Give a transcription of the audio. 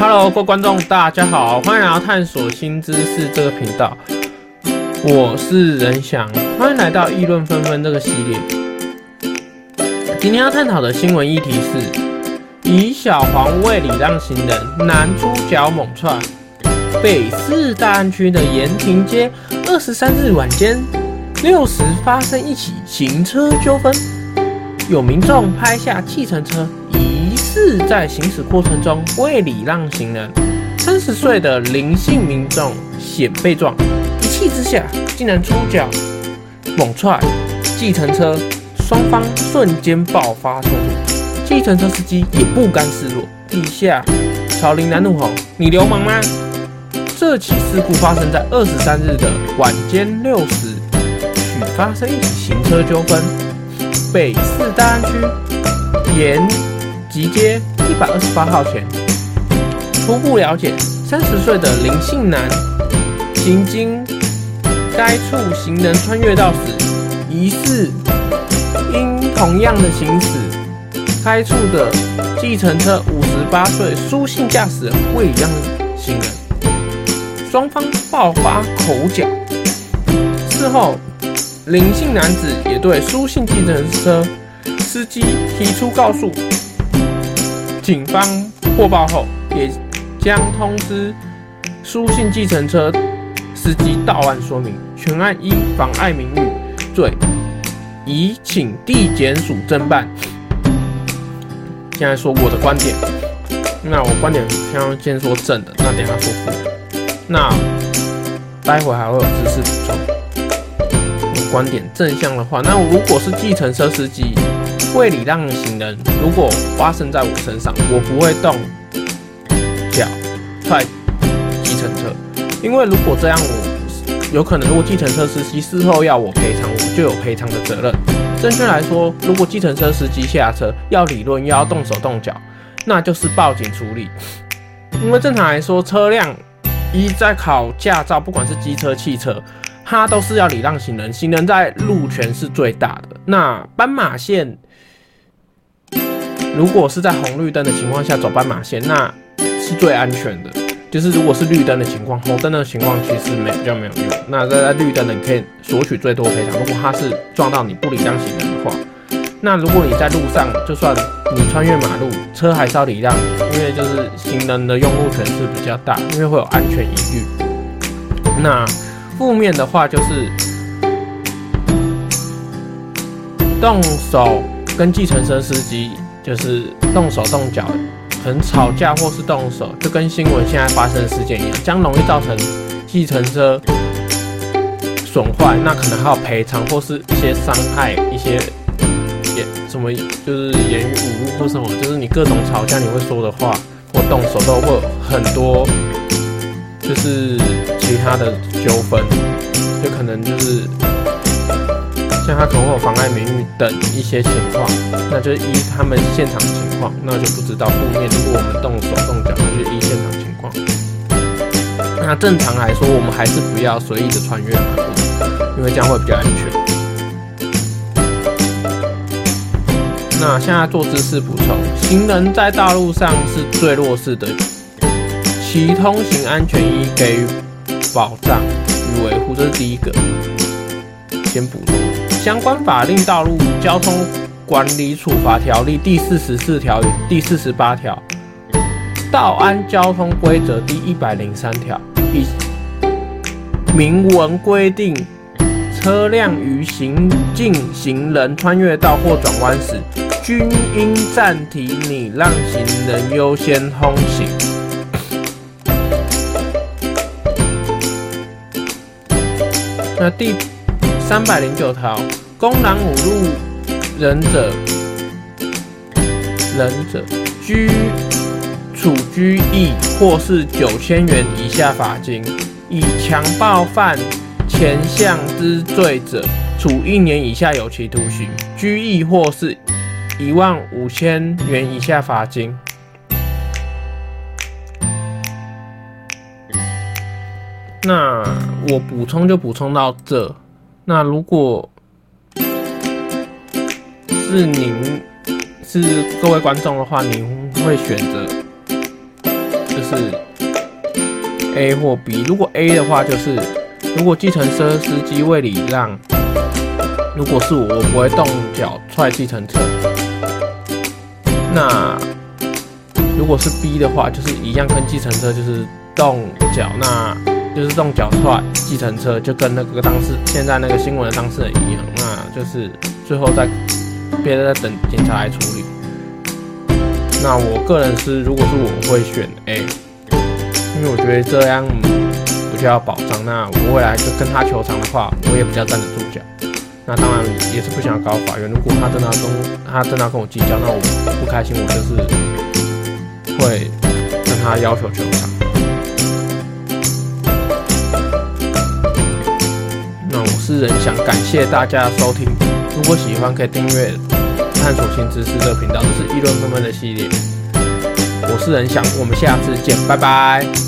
Hello，各位观众，大家好，欢迎来到探索新知识这个频道。我是仁翔，欢迎来到议论纷纷这个系列。今天要探讨的新闻议题是：以小黄为礼让行人，男猪脚猛踹。北市大安区的延平街，二十三日晚间六时发生一起行车纠纷，有民众拍下计程车。是在行驶过程中未礼让行人，三十岁的林姓民众险被撞，一气之下竟然出脚猛踹计程车，双方瞬间爆发冲突，计程车司机也不甘示弱，地下朝林南怒吼：“你流氓吗？”这起事故发生在二十三日的晚间六时许发生一起行车纠纷，北市大安区沿。集街一百二十八号前，初步了解，三十岁的林姓男行经该处行人穿越道时，疑似因同样的行驶，该处的计程车五十八岁苏姓驾驶人未礼让行人，双方爆发口角。事后，林姓男子也对苏姓计程车司机提出告诉。警方获报后，也将通知苏姓计程车司机到案说明，全案依妨碍名誉罪，已请地检署侦办。现在说我的观点，那我观点先先说正的，那等下说负的，那待会还会有知识补充。观点正向的话，那如果是计程车司机。未礼让行人，如果发生在我身上，我不会动脚踹计程车，因为如果这样，我有可能如果计程车司机事后要我赔偿，我就有赔偿的责任。正确来说，如果计程车司机下车要理论，又要动手动脚，那就是报警处理。因为正常来说，车辆一在考驾照，不管是机车、汽车，它都是要礼让行人，行人在路权是最大的。那斑马线。如果是在红绿灯的情况下走斑马线，那是最安全的。就是如果是绿灯的情况，红灯的情况其实没比较没有用。那在绿灯的你可以索取最多赔偿。如果他是撞到你不礼让行人的话，那如果你在路上，就算你穿越马路，车还是要礼让，因为就是行人的用路权是比较大，因为会有安全疑虑。那负面的话就是动手跟计程车司机。就是动手动脚，可能吵架或是动手，就跟新闻现在发生的事件一样，将容易造成计程车损坏，那可能还有赔偿或是一些伤害，一些言什么就是言语侮辱或什么，就是你各种吵架你会说的话或动手都会很多，就是其他的纠纷，就可能就是。像他可能会有妨碍名誉等一些情况，那就是依他们现场情况，那就不知道负面。如果我们动手动脚，那就依现场情况。那正常来说，我们还是不要随意的穿越马路，因为这样会比较安全。那现在做知识补充，行人在道路上是最弱势的，其通行安全应给予保障与维护，这是第一个。先补充。相关法令《道路交通管理处罚条例》第四十四条与第四十八条，《道安交通规则》第一百零三条，以明文规定，车辆于行进行人穿越道或转弯时，均应暂停礼让行人优先通行。那第。三百零九条，公然侮辱人者，人者拘处拘役或是九千元以下罚金；以强暴犯前项之罪者，处一年以下有期徒刑、拘役或是一万五千元以下罚金。那我补充就补充到这。那如果是您是各位观众的话，您会选择就是 A 或 B。如果 A 的话，就是如果计程车司机为礼让，如果是我，我不会动脚踹计程车。那如果是 B 的话，就是一样跟计程车就是动脚，那就是动脚踹计程车，就跟那个当事现在那个新闻的当事人一样，那就是最后在别人在等警察来处理。那我个人是，如果是我会选 A，因为我觉得这样比较保障。那我未来就跟他求偿的话，我也比较站得住脚。那当然也是不想要告法院。如果他真的要跟他真的要跟我计较，那我不开心，我就是会跟他要求求偿。我是仁想，感谢大家收听。如果喜欢，可以订阅探索新知识的频道。这是议论纷纷的系列。我是人想，我们下次见，拜拜。